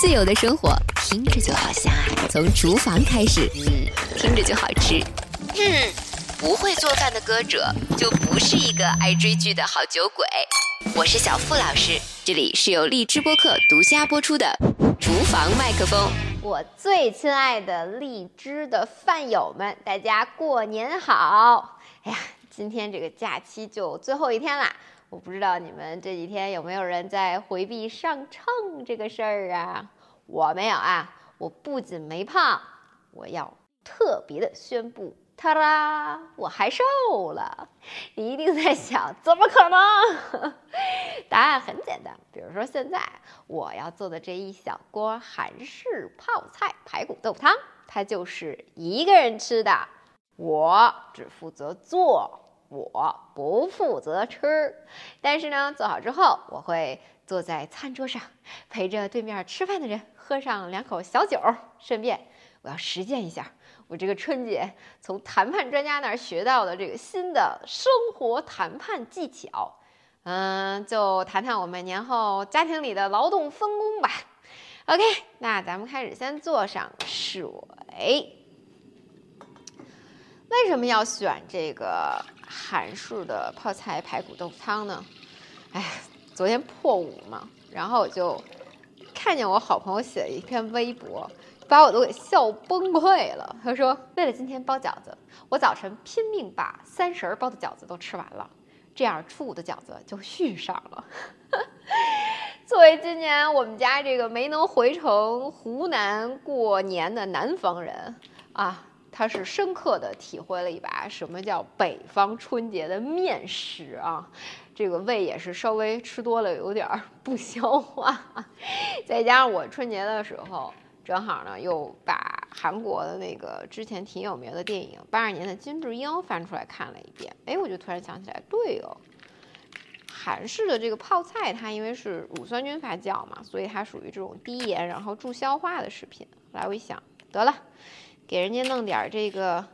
自由的生活听着就好香啊，从厨房开始，嗯，听着就好吃。嗯，不会做饭的歌者就不是一个爱追剧的好酒鬼。我是小付老师，这里是由荔枝播客独家播出的《厨房麦克风》。我最亲爱的荔枝的饭友们，大家过年好！哎呀，今天这个假期就最后一天啦。我不知道你们这几天有没有人在回避上秤这个事儿啊？我没有啊，我不仅没胖，我要特别的宣布，ta 啦，我还瘦了。你一定在想，怎么可能？答案很简单，比如说现在我要做的这一小锅韩式泡菜排骨豆腐汤，它就是一个人吃的，我只负责做。我不负责吃，但是呢，做好之后我会坐在餐桌上，陪着对面吃饭的人喝上两口小酒，顺便我要实践一下我这个春节从谈判专家那儿学到的这个新的生活谈判技巧。嗯，就谈谈我们年后家庭里的劳动分工吧。OK，那咱们开始先做上水。为什么要选这个韩式的泡菜排骨豆腐汤呢？哎，昨天破五嘛，然后我就看见我好朋友写了一篇微博，把我都给笑崩溃了。他说：“为了今天包饺子，我早晨拼命把三十儿包的饺子都吃完了，这样初五的饺子就续上了。”作为今年我们家这个没能回城湖南过年的南方人啊。他是深刻的体会了一把什么叫北方春节的面食啊，这个胃也是稍微吃多了有点不消化，再加上我春节的时候正好呢又把韩国的那个之前挺有名的电影八二年的金智英翻出来看了一遍，哎，我就突然想起来，对哦，韩式的这个泡菜它因为是乳酸菌发酵嘛，所以它属于这种低盐然后助消化的食品。来我一想，得了。给人家弄点这个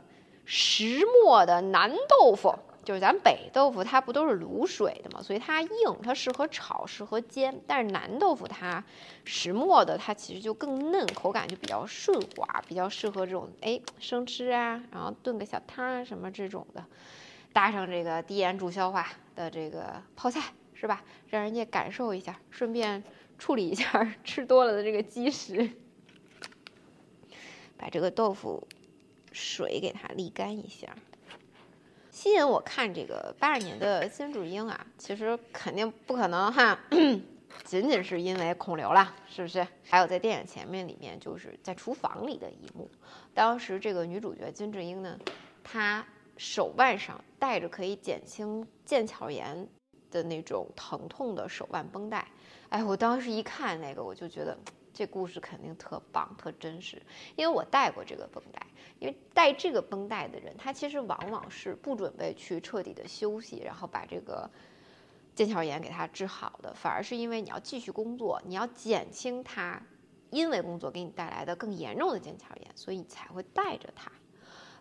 石磨的南豆腐，就是咱北豆腐，它不都是卤水的嘛，所以它硬，它适合炒，适合煎。但是南豆腐它石磨的，它其实就更嫩，口感就比较顺滑，比较适合这种哎生吃啊，然后炖个小汤啊什么这种的，搭上这个低盐助消化的这个泡菜，是吧？让人家感受一下，顺便处理一下吃多了的这个积食。把这个豆腐水给它沥干一下。吸引我看这个八二年的金智英啊，其实肯定不可能哈，仅仅是因为孔刘啦，是不是？还有在电影前面里面，就是在厨房里的一幕。当时这个女主角金智英呢，她手腕上戴着可以减轻腱鞘炎的那种疼痛的手腕绷带。哎，我当时一看那个，我就觉得。这故事肯定特棒、特真实，因为我带过这个绷带。因为带这个绷带的人，他其实往往是不准备去彻底的休息，然后把这个腱鞘炎给他治好的，反而是因为你要继续工作，你要减轻他因为工作给你带来的更严重的腱鞘炎，所以才会带着他。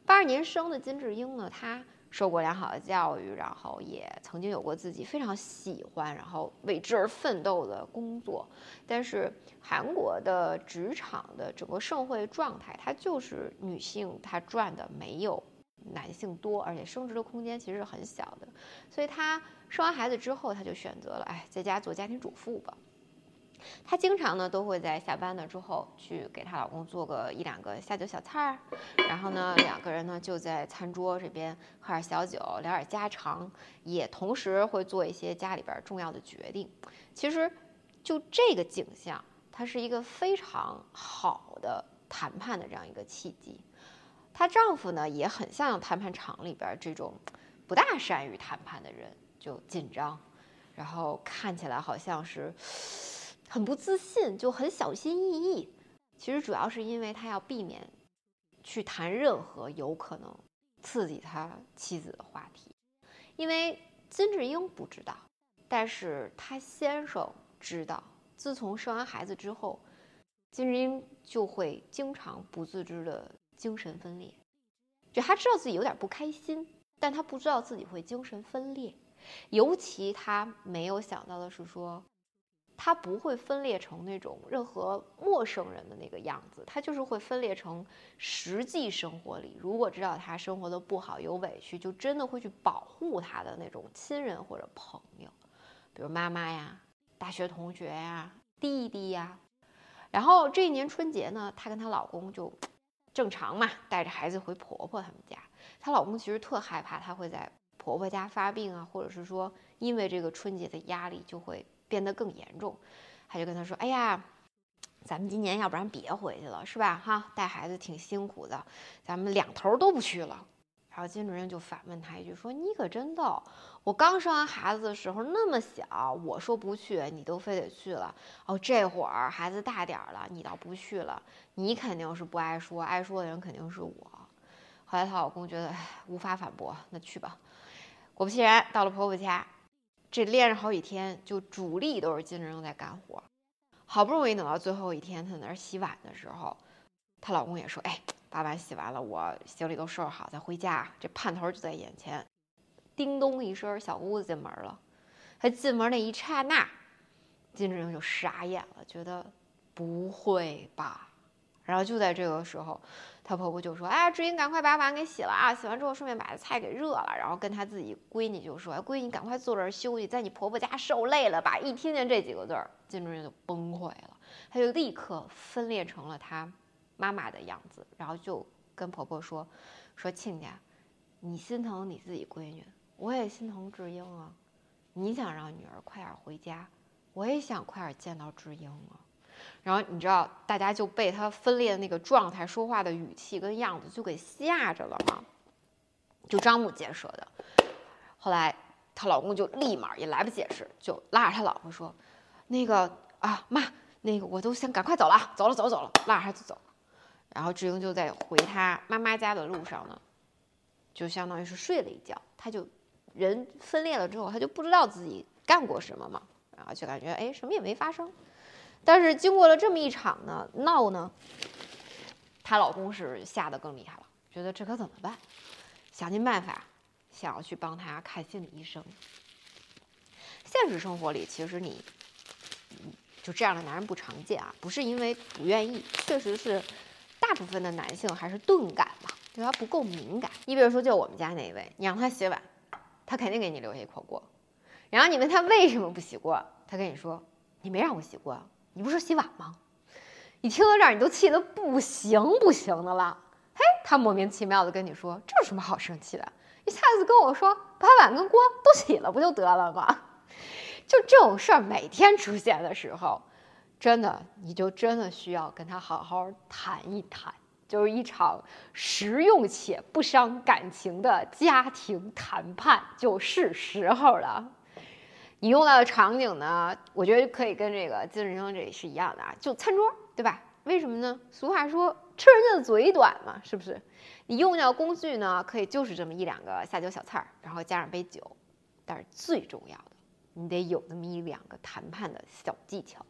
八二年生的金智英呢，她。受过良好的教育，然后也曾经有过自己非常喜欢，然后为之而奋斗的工作。但是韩国的职场的整个社会状态，它就是女性她赚的没有男性多，而且升职的空间其实是很小的。所以她生完孩子之后，她就选择了哎，在家做家庭主妇吧。她经常呢都会在下班了之后去给她老公做个一两个下酒小菜儿，然后呢两个人呢就在餐桌这边喝点小酒，聊点家常，也同时会做一些家里边重要的决定。其实就这个景象，它是一个非常好的谈判的这样一个契机。她丈夫呢也很像谈判场里边这种不大善于谈判的人，就紧张，然后看起来好像是。很不自信，就很小心翼翼。其实主要是因为他要避免去谈任何有可能刺激他妻子的话题。因为金智英不知道，但是他先生知道。自从生完孩子之后，金智英就会经常不自知的精神分裂。就他知道自己有点不开心，但他不知道自己会精神分裂。尤其他没有想到的是说。它不会分裂成那种任何陌生人的那个样子，它就是会分裂成实际生活里，如果知道他生活的不好有委屈，就真的会去保护他的那种亲人或者朋友，比如妈妈呀、大学同学呀、弟弟呀。然后这一年春节呢，她跟她老公就正常嘛，带着孩子回婆婆他们家。她老公其实特害怕她会在婆婆家发病啊，或者是说因为这个春节的压力就会。变得更严重，他就跟他说：“哎呀，咱们今年要不然别回去了，是吧？哈，带孩子挺辛苦的，咱们两头都不去了。”然后金主任就反问他一句说：“你可真逗，我刚生完孩子的时候那么小，我说不去，你都非得去了。哦，这会儿孩子大点儿了，你倒不去了，你肯定是不爱说，爱说的人肯定是我。”后来她老公觉得无法反驳，那去吧。果不其然，到了婆婆家。这连着好几天，就主力都是金志英在干活。好不容易等到最后一天，她在那儿洗碗的时候，她老公也说：“哎，把碗洗完了，我行李都收拾好，咱回家。这盼头就在眼前。”叮咚一声，小姑子进门了。她进门那一刹那，金志英就傻眼了，觉得不会吧？然后就在这个时候。她婆婆就说：“哎，志英，赶快把碗给洗了啊！洗完之后，顺便把菜给热了。”然后跟她自己闺女就说：“，闺女，赶快坐这儿休息，在你婆婆家受累了吧？”一听见这几个字儿，金主任就崩溃了，她就立刻分裂成了她妈妈的样子，然后就跟婆婆说：“说亲家，你心疼你自己闺女，我也心疼志英啊。你想让女儿快点回家，我也想快点见到志英啊。”然后你知道，大家就被他分裂的那个状态、说话的语气跟样子就给吓着了嘛，就张目结舌的。后来她老公就立马也来不及解释，就拉着他老婆说：“那个啊妈，那个我都想赶快走了，走了走了走了，拉着孩子走。”然后志英就在回他妈妈家的路上呢，就相当于是睡了一觉。他就人分裂了之后，他就不知道自己干过什么嘛，然后就感觉哎什么也没发生。但是经过了这么一场呢闹呢，她老公是吓得更厉害了，觉得这可怎么办？想尽办法想要去帮她看心理医生。现实生活里，其实你就这样的男人不常见啊，不是因为不愿意，确实是大部分的男性还是钝感嘛，对他不够敏感。你比如说，就我们家那位，你让他洗碗，他肯定给你留下一口锅。然后你问他为什么不洗锅，他跟你说：“你没让我洗锅。”你不是洗碗吗？你听到这儿，你都气得不行不行的了。嘿，他莫名其妙的跟你说，这有什么好生气的？一下子跟我说把碗跟锅都洗了不就得了吗？就这种事儿每天出现的时候，真的你就真的需要跟他好好谈一谈，就是一场实用且不伤感情的家庭谈判，就是时候了。你用到的场景呢？我觉得可以跟这个金日英这里是一样的啊，就餐桌，对吧？为什么呢？俗话说吃人家的嘴短嘛，是不是？你用到工具呢，可以就是这么一两个下酒小菜儿，然后加上杯酒，但是最重要的，你得有那么一两个谈判的小技巧。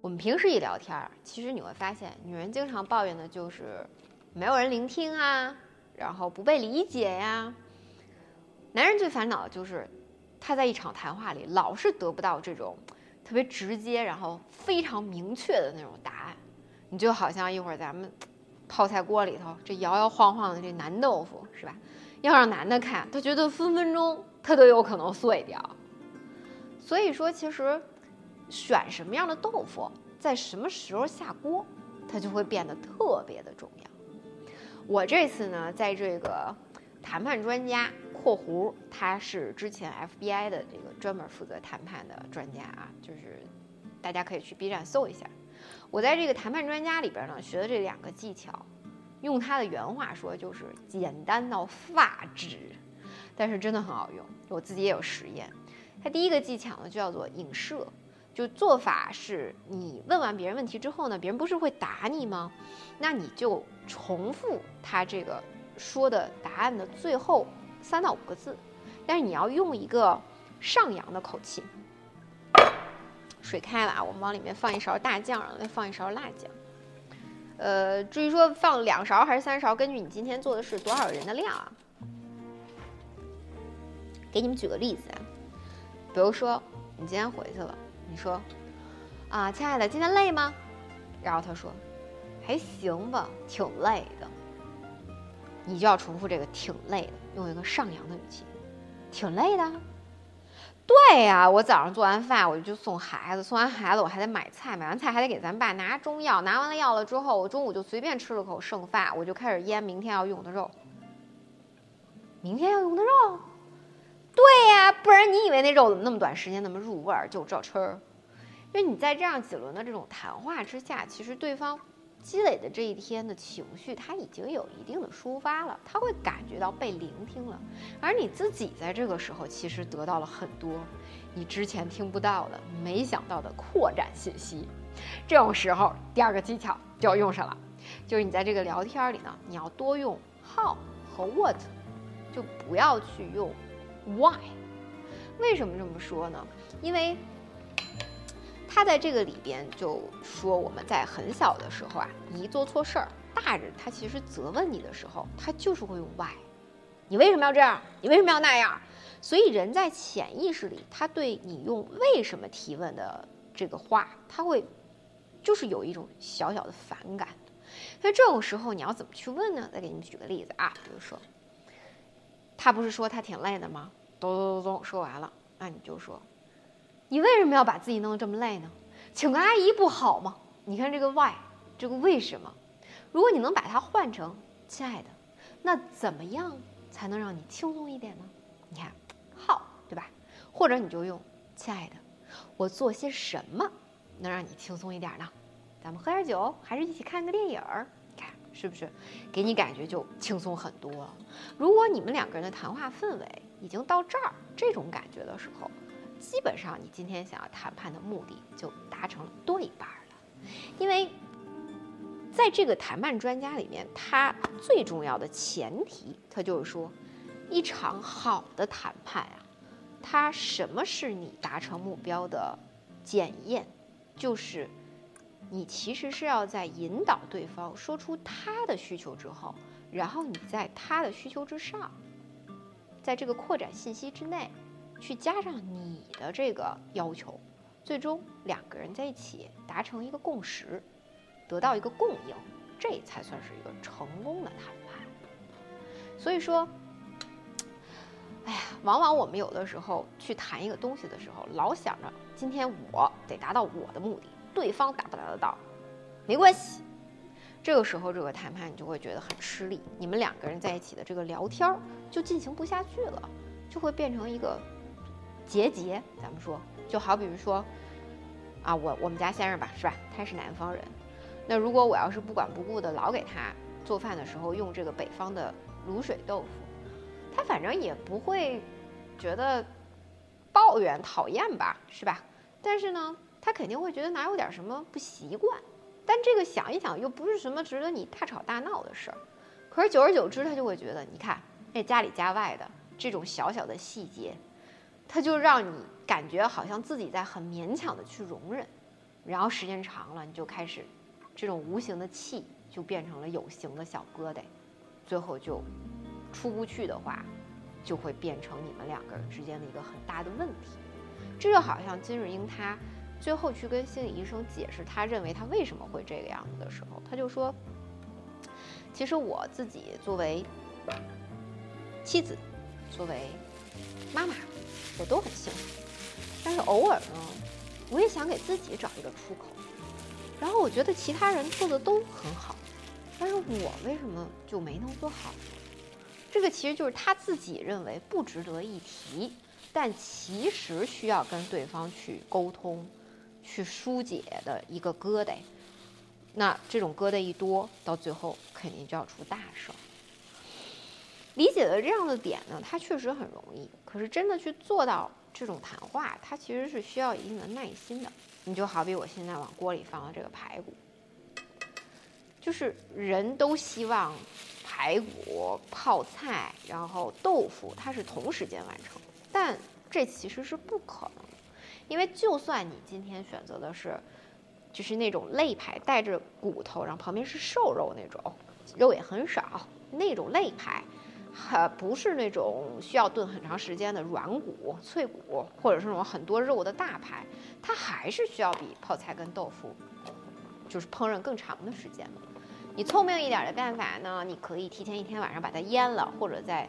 我们平时一聊天，其实你会发现，女人经常抱怨的就是没有人聆听啊，然后不被理解呀。男人最烦恼的就是。他在一场谈话里老是得不到这种特别直接，然后非常明确的那种答案。你就好像一会儿咱们泡菜锅里头这摇摇晃晃的这南豆腐是吧？要让男的看，他觉得分分钟他都有可能碎掉。所以说，其实选什么样的豆腐，在什么时候下锅，它就会变得特别的重要。我这次呢，在这个谈判专家。括弧，他是之前 FBI 的这个专门负责谈判的专家啊，就是大家可以去 B 站搜一下。我在这个谈判专家里边呢，学的这两个技巧，用他的原话说就是简单到发指，但是真的很好用，我自己也有实验。他第一个技巧呢，就叫做影射，就做法是你问完别人问题之后呢，别人不是会打你吗？那你就重复他这个说的答案的最后。三到五个字，但是你要用一个上扬的口气。水开了啊，我们往里面放一勺大酱，然后再放一勺辣酱。呃，至于说放两勺还是三勺，根据你今天做的是多少人的量啊。给你们举个例子啊，比如说你今天回去了，你说，啊，亲爱的，今天累吗？然后他说，还行吧，挺累的。你就要重复这个“挺累的”，用一个上扬的语气，挺累的。对呀，我早上做完饭我就送孩子，送完孩子我还得买菜，买完菜还得给咱爸拿中药，拿完了药了之后，我中午就随便吃了口剩饭，我就开始腌明天要用的肉。明天要用的肉。对呀，不然你以为那肉怎么那么短时间那么入味儿就这吃？因为你在这样几轮的这种谈话之下，其实对方积累的这一天的情绪他已经有一定的抒发了，他会感觉到被聆听了，而你自己在这个时候其实得到了很多你之前听不到的、没想到的扩展信息。这种时候，第二个技巧就要用上了，就是你在这个聊天里呢，你要多用 how 和 what，就不要去用。Why？为什么这么说呢？因为他在这个里边就说，我们在很小的时候啊，你一做错事儿，大人他其实责问你的时候，他就是会用 Why？你为什么要这样？你为什么要那样？所以人在潜意识里，他对你用为什么提问的这个话，他会就是有一种小小的反感。那这种时候你要怎么去问呢？再给你们举个例子啊，比如说，他不是说他挺累的吗？咚咚咚咚，说完了，那你就说，你为什么要把自己弄得这么累呢？请个阿姨不好吗？你看这个 why，这个为什么？如果你能把它换成亲爱的，那怎么样才能让你轻松一点呢？你看，how，对吧？或者你就用亲爱的，我做些什么能让你轻松一点呢？咱们喝点酒，还是一起看个电影儿？你看是不是给你感觉就轻松很多了？如果你们两个人的谈话氛围，已经到这儿这种感觉的时候，基本上你今天想要谈判的目的就达成了对半了。因为在这个谈判专家里面，他最重要的前提，他就是说，一场好的谈判啊，它什么是你达成目标的检验？就是你其实是要在引导对方说出他的需求之后，然后你在他的需求之上。在这个扩展信息之内，去加上你的这个要求，最终两个人在一起达成一个共识，得到一个共赢，这才算是一个成功的谈判。所以说，哎呀，往往我们有的时候去谈一个东西的时候，老想着今天我得达到我的目的，对方达不达得到，没关系。这个时候，这个谈判你就会觉得很吃力，你们两个人在一起的这个聊天就进行不下去了，就会变成一个结节。咱们说，就好比如说，啊，我我们家先生吧，是吧？他是南方人，那如果我要是不管不顾的老给他做饭的时候用这个北方的卤水豆腐，他反正也不会觉得抱怨讨厌吧，是吧？但是呢，他肯定会觉得哪有点什么不习惯。但这个想一想又不是什么值得你大吵大闹的事儿，可是久而久之，他就会觉得，你看那家里家外的这种小小的细节，他就让你感觉好像自己在很勉强的去容忍，然后时间长了，你就开始这种无形的气就变成了有形的小疙瘩，最后就出不去的话，就会变成你们两个人之间的一个很大的问题。这就好像金日英她。最后去跟心理医生解释，他认为他为什么会这个样子的时候，他就说：“其实我自己作为妻子，作为妈妈，我都很幸福。但是偶尔呢，我也想给自己找一个出口。然后我觉得其他人做的都很好，但是我为什么就没能做好？这个其实就是他自己认为不值得一提，但其实需要跟对方去沟通。”去疏解的一个疙瘩，那这种疙瘩一多，到最后肯定就要出大事儿。理解了这样的点呢，它确实很容易，可是真的去做到这种谈话，它其实是需要一定的耐心的。你就好比我现在往锅里放的这个排骨，就是人都希望排骨、泡菜，然后豆腐，它是同时间完成，但这其实是不可能。因为就算你今天选择的是，就是那种肋排带着骨头，然后旁边是瘦肉那种，肉也很少那种肋排，呃，不是那种需要炖很长时间的软骨、脆骨，或者是那种很多肉的大排，它还是需要比泡菜跟豆腐，就是烹饪更长的时间。你聪明一点的办法呢，你可以提前一天晚上把它腌了，或者在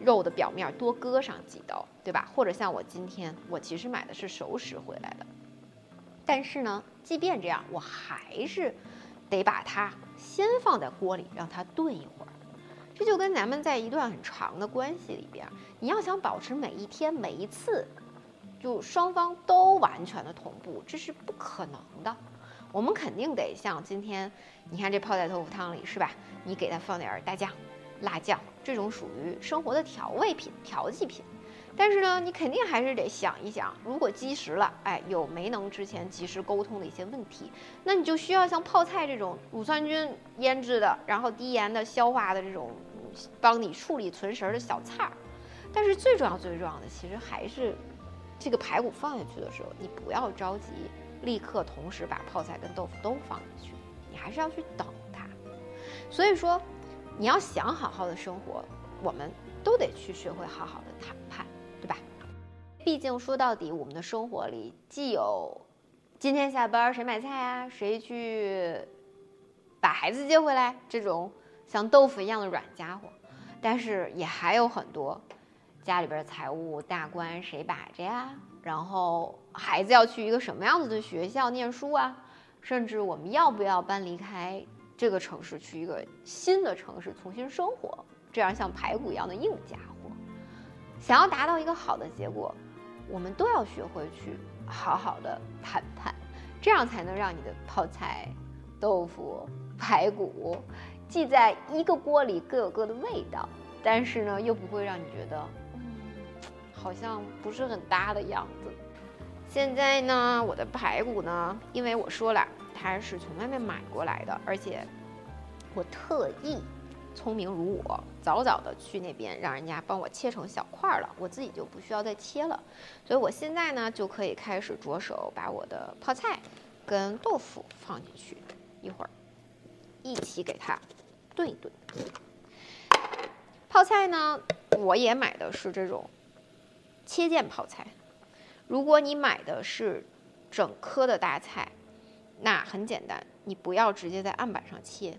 肉的表面多割上几刀，对吧？或者像我今天，我其实买的是熟食回来的，但是呢，即便这样，我还是得把它先放在锅里让它炖一会儿。这就跟咱们在一段很长的关系里边，你要想保持每一天每一次，就双方都完全的同步，这是不可能的。我们肯定得像今天，你看这泡在豆腐汤里是吧？你给它放点大酱、辣酱，这种属于生活的调味品、调剂品。但是呢，你肯定还是得想一想，如果积食了，哎，有没能之前及时沟通的一些问题，那你就需要像泡菜这种乳酸菌腌制的，然后低盐的消化的这种。帮你处理存食的小菜儿，但是最重要、最重要的，其实还是这个排骨放下去的时候，你不要着急，立刻同时把泡菜跟豆腐都放进去，你还是要去等它。所以说，你要想好好的生活，我们都得去学会好好的谈判，对吧？毕竟说到底，我们的生活里既有今天下班谁买菜啊，谁去把孩子接回来这种。像豆腐一样的软家伙，但是也还有很多家里边财务大关谁把着呀？然后孩子要去一个什么样子的学校念书啊？甚至我们要不要搬离开这个城市，去一个新的城市重新生活？这样像排骨一样的硬家伙，想要达到一个好的结果，我们都要学会去好好的谈判，这样才能让你的泡菜、豆腐、排骨。既在一个锅里各有各的味道，但是呢，又不会让你觉得，嗯，好像不是很搭的样子。现在呢，我的排骨呢，因为我说了，它是从外面买过来的，而且我特意聪明如我，早早的去那边让人家帮我切成小块了，我自己就不需要再切了。所以我现在呢，就可以开始着手把我的泡菜跟豆腐放进去，一会儿一起给它。炖一炖，泡菜呢，我也买的是这种切件泡菜。如果你买的是整颗的大菜，那很简单，你不要直接在案板上切，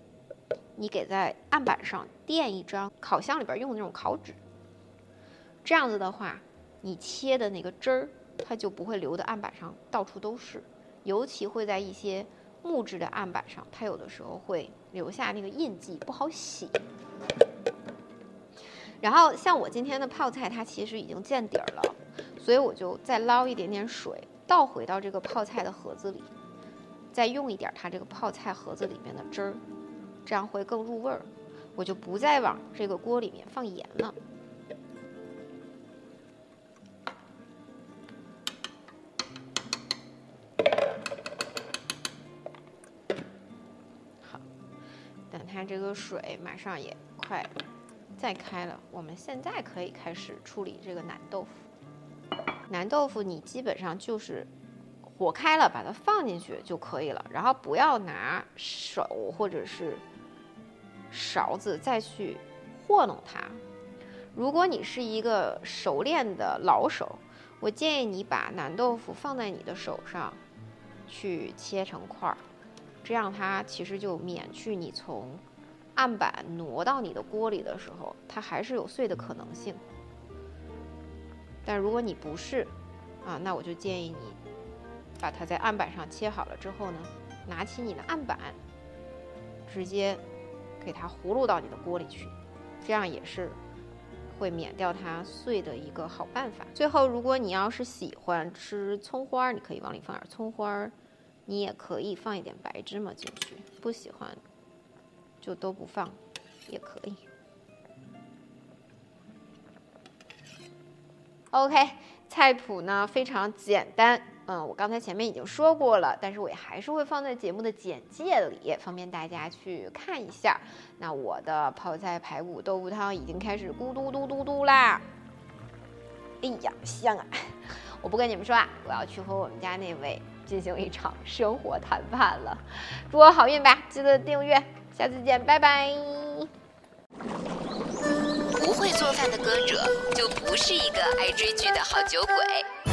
你给在案板上垫一张烤箱里边用的那种烤纸。这样子的话，你切的那个汁儿，它就不会流的案板上到处都是，尤其会在一些。木质的案板上，它有的时候会留下那个印记，不好洗。然后像我今天的泡菜，它其实已经见底儿了，所以我就再捞一点点水，倒回到这个泡菜的盒子里，再用一点它这个泡菜盒子里面的汁儿，这样会更入味儿。我就不再往这个锅里面放盐了。好，等它这个水马上也快再开了，我们现在可以开始处理这个南豆腐。南豆腐你基本上就是火开了，把它放进去就可以了，然后不要拿手或者是勺子再去和弄它。如果你是一个熟练的老手，我建议你把南豆腐放在你的手上去切成块儿。这样它其实就免去你从案板挪到你的锅里的时候，它还是有碎的可能性。但如果你不是啊，那我就建议你把它在案板上切好了之后呢，拿起你的案板，直接给它葫芦到你的锅里去，这样也是会免掉它碎的一个好办法。最后，如果你要是喜欢吃葱花，你可以往里放点葱花。你也可以放一点白芝麻进去，不喜欢就都不放也可以。OK，菜谱呢非常简单，嗯，我刚才前面已经说过了，但是我也还是会放在节目的简介里，方便大家去看一下。那我的泡菜排骨豆腐汤已经开始咕嘟嘟嘟嘟啦！哎呀，香啊！我不跟你们说啊，我要去和我们家那位。进行一场生活谈判了，祝我好运吧！记得订阅，下次见，拜拜。不会做饭的歌者，就不是一个爱追剧的好酒鬼。